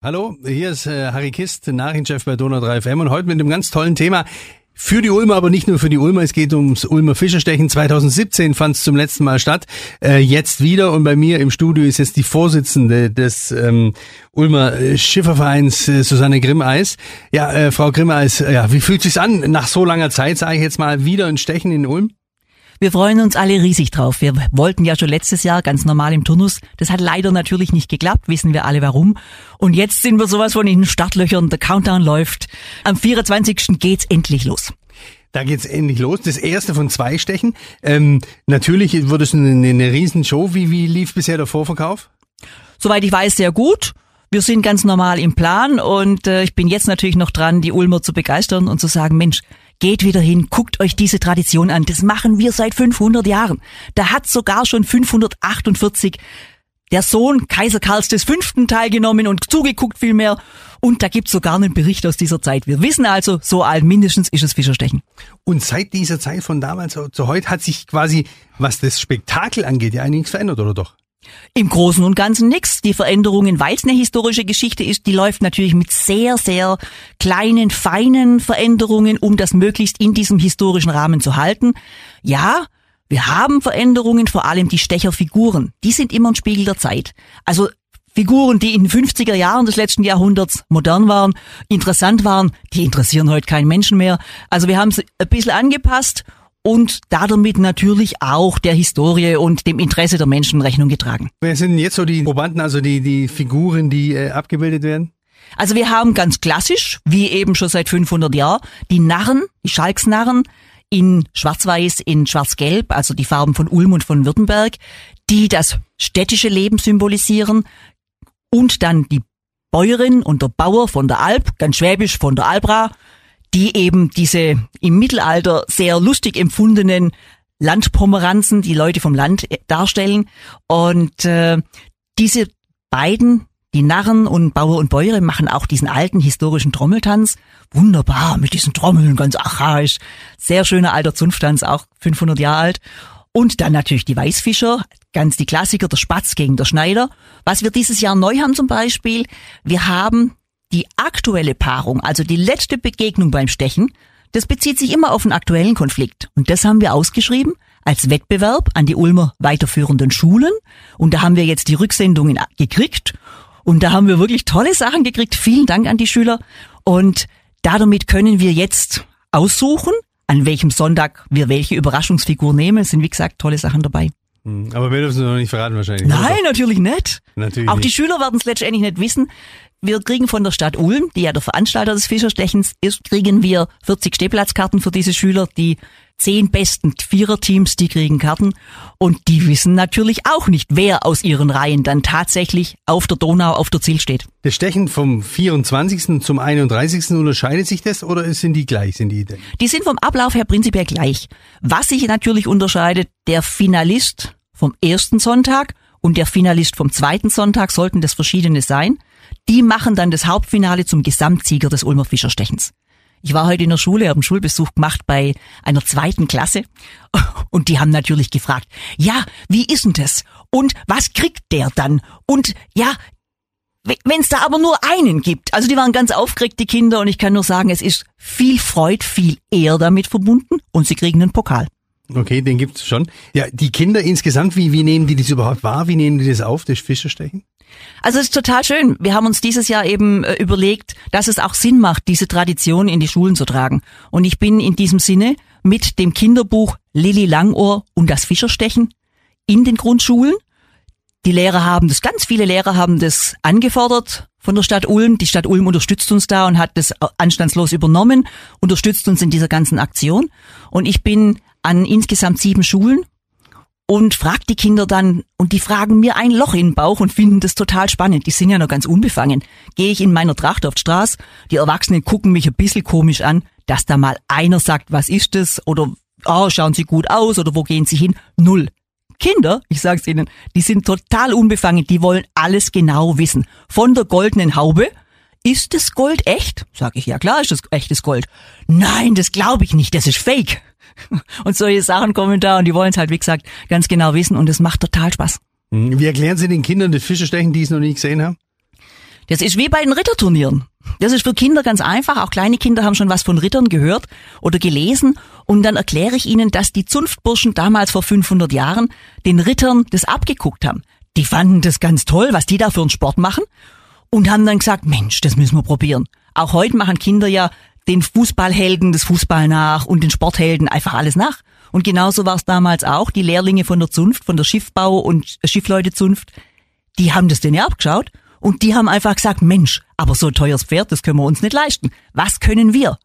Hallo, hier ist äh, Harry Kist, Nachrichtenchef bei Donau 3 FM und heute mit einem ganz tollen Thema. Für die Ulmer, aber nicht nur für die Ulmer, es geht ums Ulmer Fischerstechen. 2017 fand es zum letzten Mal statt, äh, jetzt wieder und bei mir im Studio ist jetzt die Vorsitzende des ähm, Ulmer äh, Schiffervereins, äh, Susanne Grimmeis. Ja, äh, Frau Grimmeis, äh, ja, wie fühlt sich's an, nach so langer Zeit, sage ich jetzt mal, wieder ein Stechen in Ulm? Wir freuen uns alle riesig drauf. Wir wollten ja schon letztes Jahr ganz normal im Turnus. Das hat leider natürlich nicht geklappt, wissen wir alle warum. Und jetzt sind wir sowas von in den Startlöchern. Der Countdown läuft. Am 24. geht's endlich los. Da geht's endlich los. Das erste von zwei Stechen. Ähm, natürlich wurde es eine, eine Riesenshow. Wie, wie lief bisher der Vorverkauf? Soweit ich weiß, sehr gut. Wir sind ganz normal im Plan und äh, ich bin jetzt natürlich noch dran, die Ulmer zu begeistern und zu sagen, Mensch, geht wieder hin, guckt euch diese Tradition an. Das machen wir seit 500 Jahren. Da hat sogar schon 548 der Sohn Kaiser Karls V. teilgenommen und zugeguckt vielmehr. Und da gibt's sogar einen Bericht aus dieser Zeit. Wir wissen also, so alt mindestens ist es Fischerstechen. Und seit dieser Zeit von damals zu heute hat sich quasi, was das Spektakel angeht, ja einiges verändert, oder doch? Im Großen und Ganzen nichts. Die Veränderungen, weil es eine historische Geschichte ist, die läuft natürlich mit sehr, sehr kleinen, feinen Veränderungen, um das möglichst in diesem historischen Rahmen zu halten. Ja, wir haben Veränderungen, vor allem die Stecherfiguren. Die sind immer ein Spiegel der Zeit. Also Figuren, die in den 50er Jahren des letzten Jahrhunderts modern waren, interessant waren, die interessieren heute keinen Menschen mehr. Also wir haben es ein bisschen angepasst und damit natürlich auch der Historie und dem Interesse der Menschen Rechnung getragen. Wer sind denn jetzt so die Probanden, also die, die Figuren, die äh, abgebildet werden? Also wir haben ganz klassisch, wie eben schon seit 500 Jahren, die Narren, die Schalksnarren in Schwarz-Weiß, in Schwarz-Gelb, also die Farben von Ulm und von Württemberg, die das städtische Leben symbolisieren und dann die Bäuerin und der Bauer von der Alp, ganz schwäbisch von der Albra, die eben diese im Mittelalter sehr lustig empfundenen Landpomeranzen, die Leute vom Land äh, darstellen. Und äh, diese beiden, die Narren und Bauer und Bäuere, machen auch diesen alten historischen Trommeltanz. Wunderbar, mit diesen Trommeln, ganz archaisch. Sehr schöner alter Zunfttanz, auch 500 Jahre alt. Und dann natürlich die Weißfischer, ganz die Klassiker, der Spatz gegen der Schneider. Was wir dieses Jahr neu haben zum Beispiel, wir haben die aktuelle Paarung, also die letzte Begegnung beim Stechen, das bezieht sich immer auf einen aktuellen Konflikt. Und das haben wir ausgeschrieben als Wettbewerb an die Ulmer weiterführenden Schulen. Und da haben wir jetzt die Rücksendungen gekriegt. Und da haben wir wirklich tolle Sachen gekriegt. Vielen Dank an die Schüler. Und damit können wir jetzt aussuchen, an welchem Sonntag wir welche Überraschungsfigur nehmen. Es sind, wie gesagt, tolle Sachen dabei. Hm, aber wir dürfen es noch nicht verraten wahrscheinlich. Nein, natürlich nicht. Natürlich Auch nicht. die Schüler werden es letztendlich nicht wissen. Wir kriegen von der Stadt Ulm, die ja der Veranstalter des Fischerstechens ist, kriegen wir 40 Stehplatzkarten für diese Schüler. Die zehn besten Viererteams, die kriegen Karten. Und die wissen natürlich auch nicht, wer aus ihren Reihen dann tatsächlich auf der Donau auf der Ziel steht. Das Stechen vom 24. zum 31. unterscheidet sich das oder sind die gleich, sind die identisch? Die sind vom Ablauf her prinzipiell gleich. Was sich natürlich unterscheidet, der Finalist vom ersten Sonntag und der Finalist vom zweiten Sonntag sollten das verschiedene sein. Die machen dann das Hauptfinale zum Gesamtsieger des Ulmer Fischerstechens. Ich war heute in der Schule, habe einen Schulbesuch gemacht bei einer zweiten Klasse und die haben natürlich gefragt, ja, wie ist denn das? Und was kriegt der dann? Und ja, wenn es da aber nur einen gibt. Also die waren ganz aufgeregt, die Kinder, und ich kann nur sagen, es ist viel Freud, viel Ehr damit verbunden und sie kriegen einen Pokal. Okay, den gibt's schon. Ja, die Kinder insgesamt, wie, wie nehmen die das überhaupt wahr? Wie nehmen die das auf, das Fischerstechen? Also es ist total schön. Wir haben uns dieses Jahr eben äh, überlegt, dass es auch Sinn macht, diese Tradition in die Schulen zu tragen. Und ich bin in diesem Sinne mit dem Kinderbuch Lilly Langohr und das Fischerstechen in den Grundschulen. Die Lehrer haben das, ganz viele Lehrer haben das angefordert von der Stadt Ulm. Die Stadt Ulm unterstützt uns da und hat das anstandslos übernommen, unterstützt uns in dieser ganzen Aktion. Und ich bin an insgesamt sieben Schulen und fragt die Kinder dann, und die fragen mir ein Loch in den Bauch und finden das total spannend. Die sind ja noch ganz unbefangen. Gehe ich in meiner Tracht auf die Straße, die Erwachsenen gucken mich ein bisschen komisch an, dass da mal einer sagt, was ist das? Oder, oh, schauen sie gut aus? Oder wo gehen sie hin? Null. Kinder, ich sag's ihnen, die sind total unbefangen, die wollen alles genau wissen. Von der goldenen Haube, ist das Gold echt? Sag ich, ja klar ist das echtes Gold. Nein, das glaube ich nicht, das ist fake. Und solche Sachen kommen da und die wollen es halt, wie gesagt, ganz genau wissen und es macht total Spaß. Hm, wie erklären Sie den Kindern das Fischestechen, die es noch nie gesehen haben? Das ist wie bei den Ritterturnieren. Das ist für Kinder ganz einfach. Auch kleine Kinder haben schon was von Rittern gehört oder gelesen. Und dann erkläre ich ihnen, dass die Zunftburschen damals vor 500 Jahren den Rittern das abgeguckt haben. Die fanden das ganz toll, was die da für einen Sport machen. Und haben dann gesagt, Mensch, das müssen wir probieren. Auch heute machen Kinder ja den Fußballhelden das Fußball nach und den Sporthelden einfach alles nach. Und genauso war es damals auch. Die Lehrlinge von der Zunft, von der Schiffbau- und Schiffleutezunft, die haben das denen abgeschaut und die haben einfach gesagt, Mensch, aber so ein teures Pferd, das können wir uns nicht leisten. Was können wir?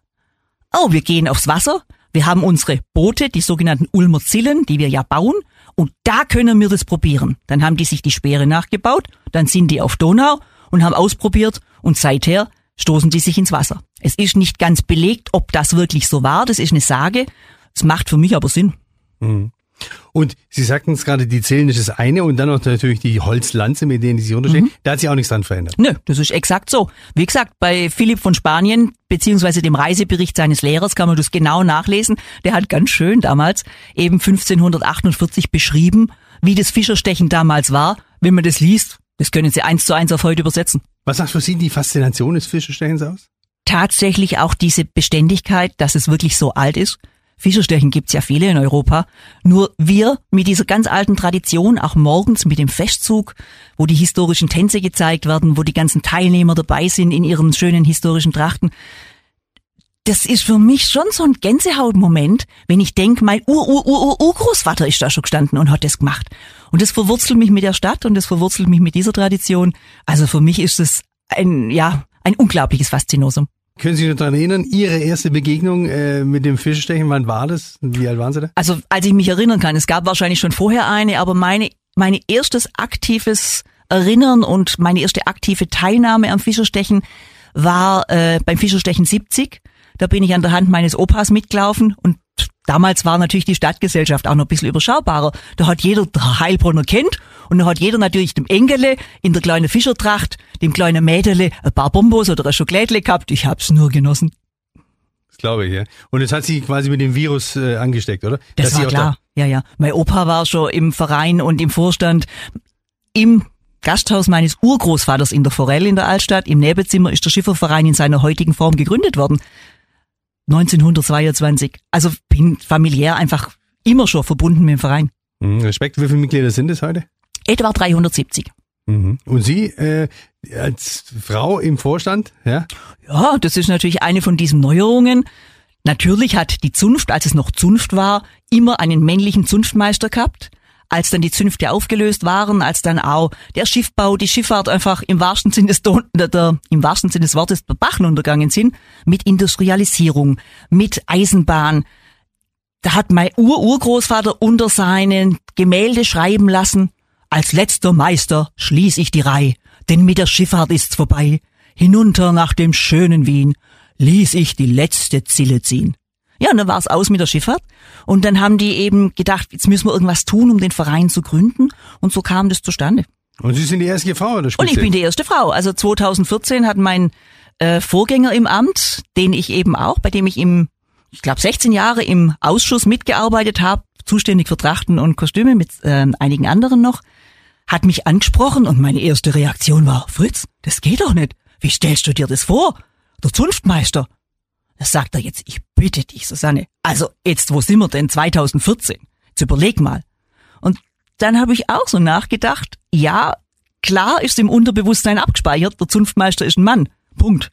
Oh, wir gehen aufs Wasser, wir haben unsere Boote, die sogenannten Ulmer Zillen, die wir ja bauen, und da können wir das probieren. Dann haben die sich die Speere nachgebaut, dann sind die auf Donau und haben ausprobiert und seither stoßen die sich ins Wasser. Es ist nicht ganz belegt, ob das wirklich so war, das ist eine Sage. Es macht für mich aber Sinn. Mhm. Und Sie sagten es gerade, die Zählen ist das eine und dann noch natürlich die Holzlanze, mit denen die sich unterstehen. Mhm. Da hat sich auch nichts dran verändert. Nö, das ist exakt so. Wie gesagt, bei Philipp von Spanien, beziehungsweise dem Reisebericht seines Lehrers, kann man das genau nachlesen. Der hat ganz schön damals eben 1548 beschrieben, wie das Fischerstechen damals war. Wenn man das liest, das können Sie eins zu eins auf heute übersetzen. Was sagt für Sie die Faszination des Fischerstechens aus? Tatsächlich auch diese Beständigkeit, dass es wirklich so alt ist. Fischerstechen gibt's ja viele in Europa. Nur wir mit dieser ganz alten Tradition, auch morgens mit dem Festzug, wo die historischen Tänze gezeigt werden, wo die ganzen Teilnehmer dabei sind in ihren schönen historischen Trachten. Das ist für mich schon so ein Gänsehautmoment, wenn ich denke, mein Ur-Ur-Ur-Urgroßvater ist da schon gestanden und hat das gemacht. Und das verwurzelt mich mit der Stadt und das verwurzelt mich mit dieser Tradition. Also für mich ist es ein, ja, ein unglaubliches Faszinosum. Können Sie sich daran erinnern, Ihre erste Begegnung äh, mit dem Fischstechen, wann war das? Wie alt waren Sie da? Also, als ich mich erinnern kann, es gab wahrscheinlich schon vorher eine, aber meine, meine erstes aktives Erinnern und meine erste aktive Teilnahme am Fischerstechen war äh, beim Fischerstechen 70. Da bin ich an der Hand meines Opas mitgelaufen und damals war natürlich die Stadtgesellschaft auch noch ein bisschen überschaubarer. Da hat jeder der Heilbronner kennt und da hat jeder natürlich dem Engele in der kleinen Fischertracht, dem kleinen Mädele ein paar Bombos oder ein Schokolädle gehabt. Ich hab's nur genossen. Das glaube ich, ja. Und es hat sie quasi mit dem Virus äh, angesteckt, oder? Das Dass war klar. Da ja, ja. Mein Opa war schon im Verein und im Vorstand im Gasthaus meines Urgroßvaters in der Forell in der Altstadt. Im Nebenzimmer ist der Schifferverein in seiner heutigen Form gegründet worden. 1922. Also bin familiär einfach immer schon verbunden mit dem Verein. Mhm, Respekt, wie viele Mitglieder sind es heute? Etwa 370. Mhm. Und Sie äh, als Frau im Vorstand, ja? Ja, das ist natürlich eine von diesen Neuerungen. Natürlich hat die Zunft, als es noch Zunft war, immer einen männlichen Zunftmeister gehabt als dann die Zünfte aufgelöst waren, als dann auch der Schiffbau, die Schifffahrt einfach im wahrsten Sinne des, der, im wahrsten Sinne des Wortes der Bachen untergangen sind, mit Industrialisierung, mit Eisenbahn. Da hat mein Ur-Urgroßvater unter seinen Gemälde schreiben lassen, als letzter Meister schließ ich die Reih, denn mit der Schifffahrt ist's vorbei. Hinunter nach dem schönen Wien ließ ich die letzte Zille ziehen. Ja, und dann war es aus mit der Schifffahrt. Und dann haben die eben gedacht, jetzt müssen wir irgendwas tun, um den Verein zu gründen. Und so kam das zustande. Und Sie sind die erste Frau, oder? Und ich bin die erste Frau. Also 2014 hat mein äh, Vorgänger im Amt, den ich eben auch, bei dem ich im, ich glaube 16 Jahre im Ausschuss mitgearbeitet habe, zuständig für Trachten und Kostüme mit äh, einigen anderen noch, hat mich angesprochen und meine erste Reaktion war, Fritz, das geht doch nicht. Wie stellst du dir das vor? Der Zunftmeister. Das sagt er jetzt, ich bitte dich, Susanne. Also jetzt, wo sind wir denn? 2014. Jetzt überleg mal. Und dann habe ich auch so nachgedacht, ja, klar ist im Unterbewusstsein abgespeichert, der Zunftmeister ist ein Mann. Punkt.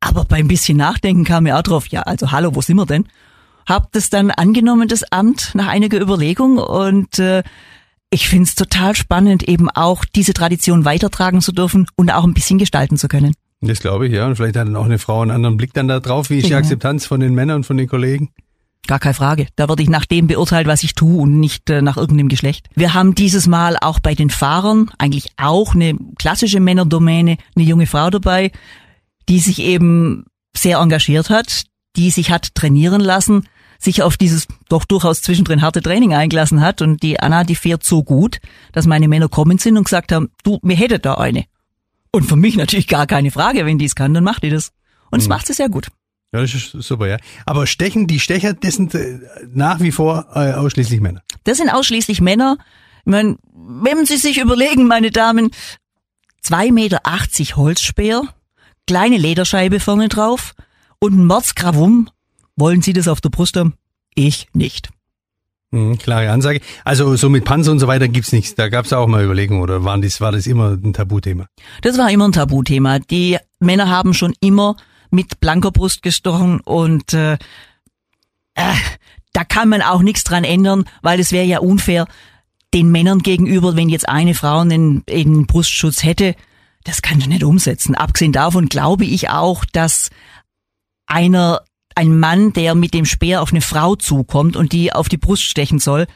Aber beim bisschen Nachdenken kam mir auch drauf, ja, also hallo, wo sind wir denn? Hab das dann angenommen, das Amt, nach einiger Überlegung und äh, ich find's total spannend, eben auch diese Tradition weitertragen zu dürfen und auch ein bisschen gestalten zu können. Das glaube ich, ja. Und vielleicht hat dann auch eine Frau einen anderen Blick dann da drauf. Wie ist die Genau. Akzeptanz von den Männern und von den Kollegen? Gar keine Frage. Da werde ich nach dem beurteilt, was ich tue und nicht äh, nach irgendeinem Geschlecht. Wir haben dieses Mal auch bei den Fahrern eigentlich auch eine klassische Männerdomäne, eine junge Frau dabei, die sich eben sehr engagiert hat, die sich hat trainieren lassen, sich auf dieses doch durchaus zwischendrin harte Training eingelassen hat und die Anna, die fährt so gut, dass meine Männer kommen sind und gesagt haben, du, mir hätte da eine. Und für mich natürlich gar keine Frage, wenn die es kann, dann macht die das. Und es macht sie sehr gut. Ja, das ist super, ja. Aber Stechen, die Stecher, das sind äh, nach wie vor äh, ausschließlich Männer. Das sind ausschließlich Männer. Ich meine, wenn Sie sich überlegen, meine Damen, 2,80 Meter Holzspeer, kleine Lederscheibe vorne drauf und ein Mordsgravum. Wollen Sie das auf der Brust haben? Ich nicht. Mhm, klare Ansage. Also so mit Panzer und so weiter gibt's nichts. Da gab's auch mal Überlegungen oder waren das, war das immer ein Tabuthema? Das war immer ein Tabuthema. Die Männer haben schon immer mit blanker Brust gestochen und äh, äh, da kann man auch nichts dran ändern, weil es wäre ja unfair den Männern gegenüber, wenn jetzt eine Frau einen, einen Brustschutz hätte. Das kann du nicht umsetzen. Abgesehen davon glaube ich auch, dass einer ein Mann, der mit dem Speer auf eine Frau zukommt und die auf die Brust stechen soll,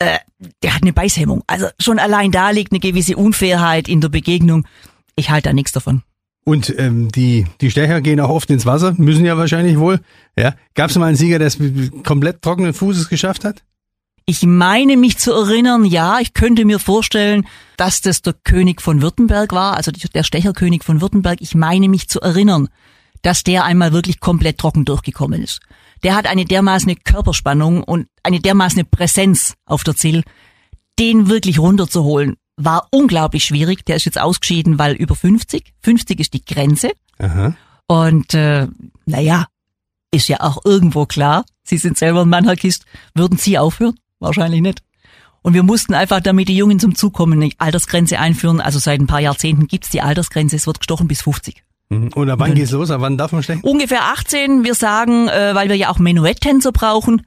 äh, der hat eine Beißhemmung. Also schon allein da liegt eine gewisse Unfairheit in der Begegnung. Ich halte da nichts davon. Und ähm, die, die Stecher gehen auch oft ins Wasser, müssen ja wahrscheinlich wohl. Ja. Gab es mal einen Sieger, der es komplett trockenen Fußes geschafft hat? Ich meine mich zu erinnern, ja, ich könnte mir vorstellen, dass das der König von Württemberg war, also der Stecherkönig von Württemberg. Ich meine mich zu erinnern dass der einmal wirklich komplett trocken durchgekommen ist. Der hat eine dermaßen Körperspannung und eine dermaßen Präsenz auf der Ziel, den wirklich runterzuholen, war unglaublich schwierig. Der ist jetzt ausgeschieden, weil über 50. 50 ist die Grenze. Aha. Und äh, naja, ist ja auch irgendwo klar, Sie sind selber ein Mann, Herr Kist, würden Sie aufhören? Wahrscheinlich nicht. Und wir mussten einfach, damit die Jungen zum Zug kommen, eine Altersgrenze einführen. Also seit ein paar Jahrzehnten gibt's die Altersgrenze, es wird gestochen bis 50. Mhm. Oder wann geht's los? wann darf man stechen? Ungefähr 18. Wir sagen, äh, weil wir ja auch Menuett-Tänzer brauchen.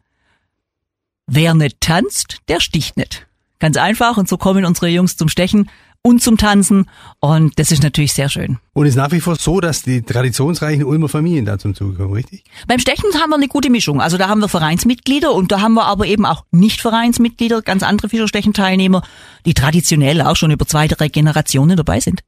Wer nicht tanzt, der sticht nicht. Ganz einfach. Und so kommen unsere Jungs zum Stechen und zum Tanzen. Und das ist natürlich sehr schön. Und es ist nach wie vor so, dass die traditionsreichen Ulmer Familien da zum Zuge kommen, richtig? Beim Stechen haben wir eine gute Mischung. Also da haben wir Vereinsmitglieder und da haben wir aber eben auch Nicht-Vereinsmitglieder, ganz andere Fischerstechen-Teilnehmer, die traditionell auch schon über zwei, drei Generationen dabei sind.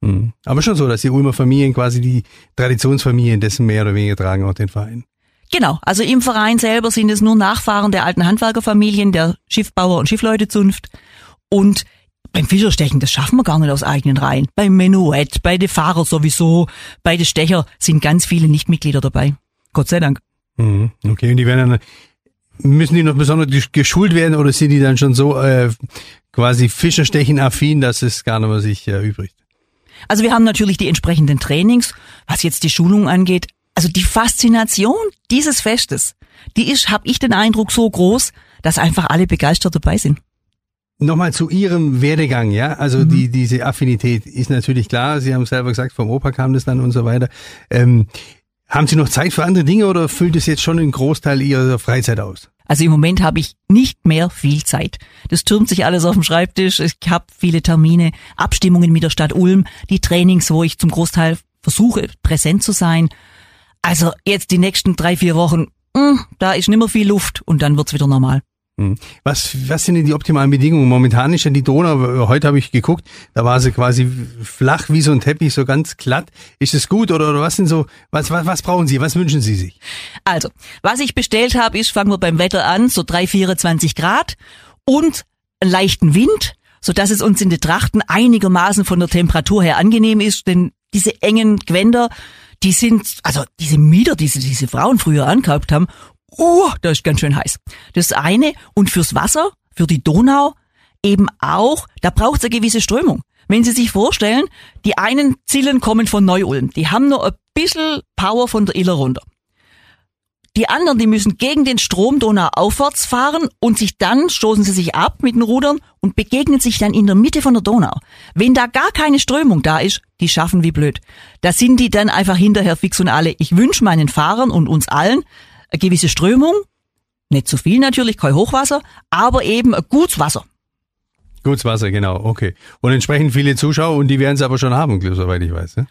Mhm. Aber schon so, dass die Ulmer Familien quasi die Traditionsfamilien dessen mehr oder weniger tragen auch den Verein. Genau, also im Verein selber sind es nur Nachfahren der alten Handwerkerfamilien, der Schiffbauer und Schiffleutezunft. Und beim Fischerstechen, das schaffen wir gar nicht aus eigenen Reihen. Beim Menuett, bei den Fahrer sowieso, bei den Stecher sind ganz viele Nichtmitglieder dabei. Gott sei Dank. Mhm. Okay, und die werden dann, müssen die noch besonders geschult werden oder sind die dann schon so äh, quasi Fischerstechen affin, dass es gar nicht mehr sich äh, übrigt? Also wir haben natürlich die entsprechenden Trainings, was jetzt die Schulung angeht. Also die Faszination dieses Festes, die ist, habe ich den Eindruck, so groß, dass einfach alle begeistert dabei sind. Nochmal zu Ihrem Werdegang, ja. Also mhm. die diese Affinität ist natürlich klar. Sie haben selber gesagt, vom Opa kam das dann und so weiter. Ähm, haben Sie noch Zeit für andere Dinge oder füllt es jetzt schon einen Großteil Ihrer Freizeit aus? Also im Moment habe ich nicht mehr viel Zeit. Das türmt sich alles auf dem Schreibtisch. Ich habe viele Termine, Abstimmungen mit der Stadt Ulm, die Trainings, wo ich zum Großteil versuche, präsent zu sein. Also jetzt die nächsten drei, vier Wochen, mh, hm, da ist nimmer viel Luft und dann wird's wieder normal. Hm. Was, was sind denn die optimalen Bedingungen? Momentan ist ja die Donau, heute habe ich geguckt, da war sie quasi flach wie so ein Teppich, so ganz glatt. Ist es gut oder, oder was sind so, was, was, was brauchen Sie, was wünschen Sie sich? Also, was ich bestellt habe, ist, fangen wir beim Wetter an, so 3, 24 Grad und einen leichten Wind, so dass es uns in den Trachten einigermaßen von der Temperatur her angenehm ist, denn diese engen Gewänder, die sind, also diese Mieder, die diese Frauen früher ankauft haben, uh, da ist ganz schön heiß. Das eine. Und fürs Wasser, für die Donau, eben auch, da braucht es eine gewisse Strömung. Wenn Sie sich vorstellen, die einen Zillen kommen von Neu-Ulm, die haben nur ein bisschen Power von der Iller runter. Die anderen, die müssen gegen den Strom Donau aufwärts fahren und sich dann stoßen sie sich ab mit den Rudern und begegnen sich dann in der Mitte von der Donau. Wenn da gar keine Strömung da ist, die schaffen wie blöd. Da sind die dann einfach hinterher fix und alle. Ich wünsche meinen Fahrern und uns allen, eine gewisse Strömung, nicht zu viel natürlich, kein Hochwasser, aber eben gutes Wasser. Gutes Wasser, genau, okay. Und entsprechend viele Zuschauer und die werden es aber schon haben, soweit ich weiß. Ne?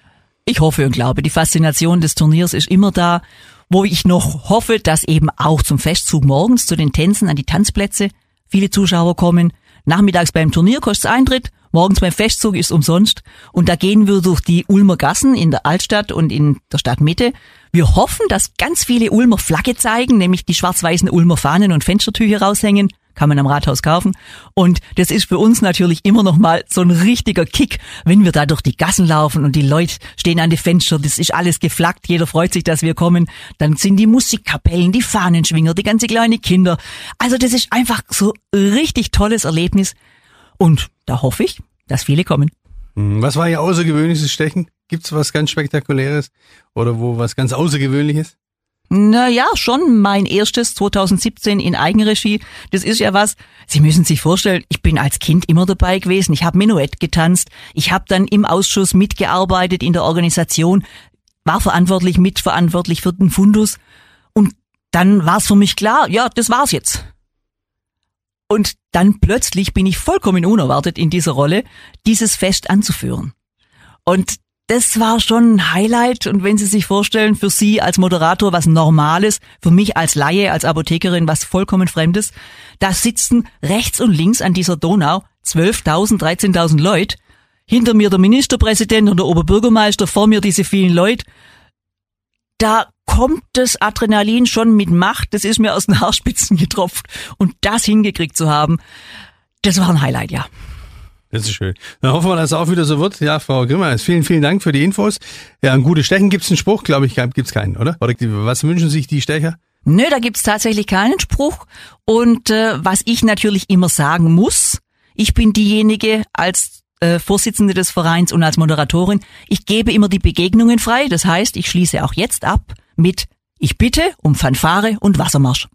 Ich hoffe und glaube, die Faszination des Turniers ist immer da, wo ich noch hoffe, dass eben auch zum Festzug morgens zu den Tänzen an die Tanzplätze viele Zuschauer kommen. Nachmittags beim Turnier kostet Eintritt, morgens beim Festzug ist umsonst und da gehen wir durch die Ulmer Gassen in der Altstadt und in der Stadtmitte wir hoffen, dass ganz viele Ulmer Flagge zeigen, nämlich die schwarz-weißen Ulmer Fahnen und Fenstertücher raushängen. Kann man am Rathaus kaufen. Und das ist für uns natürlich immer noch mal so ein richtiger Kick, wenn wir da durch die Gassen laufen und die Leute stehen an die Fenster. Das ist alles geflaggt. Jeder freut sich, dass wir kommen. Dann sind die Musikkapellen, die Fahnenschwinger, die ganze kleine Kinder. Also das ist einfach so richtig tolles Erlebnis. Und da hoffe ich, dass viele kommen. Hm, was war Ihr außergewöhnliches Stechen? Gibt's was ganz Spektakuläres oder wo was ganz Außergewöhnliches? Naja, schon mein erstes 2017 in Eigenregie. Das ist ja was, Sie müssen sich vorstellen, ich bin als Kind immer dabei gewesen. Ich habe Menuett getanzt. Ich habe dann im Ausschuss mitgearbeitet in der Organisation, war verantwortlich, mitverantwortlich für den Fundus. Und dann war es für mich klar, ja, das war's jetzt. Und dann plötzlich bin ich vollkommen unerwartet in dieser Rolle, dieses Fest anzuführen. Und das war schon ein Highlight. Und wenn Sie sich vorstellen, für Sie als Moderator was Normales, für mich als Laie, als Apothekerin was vollkommen Fremdes, da sitzen rechts und links an dieser Donau 12.000, 13.000 Leute, hinter mir der Ministerpräsident und der Oberbürgermeister, vor mir diese vielen Leute. Da kommt das Adrenalin schon mit Macht, das ist mir aus den Haarspitzen getropft. Und das hingekriegt zu haben, das war ein Highlight, ja. Das ist schön. Dann hoffen wir, dass es auch wieder so wird. Ja, Frau Grimmer, vielen, vielen Dank für die Infos. Ja, ein gutes Stechen gibt's einen Spruch, glaube ich, gibt's keinen, oder? Oder was wünschen sich die Stecher? Nö, da gibt's tatsächlich keinen Spruch. Und äh, was ich natürlich immer sagen muss, ich bin diejenige als äh, Vorsitzende des Vereins und als Moderatorin, ich gebe immer die Begegnungen frei. Das heißt, ich schließe auch jetzt ab mit Ich bitte um Fanfare und Wassermarsch.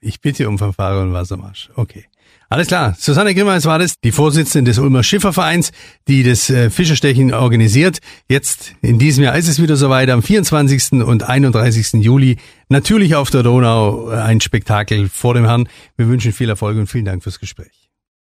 Ich bitte um Fanfare und Wassermarsch. Okay. Alles klar. Susanne Grimmeis war das, die Vorsitzende des Ulmer Schiffervereins, die das äh, Fischerstechen organisiert. Jetzt in diesem Jahr ist es wieder soweit, am 24. und 31. Juli. Natürlich auf der Donau äh, ein Spektakel vor dem Herrn. Wir wünschen viel Erfolg und vielen Dank fürs Gespräch.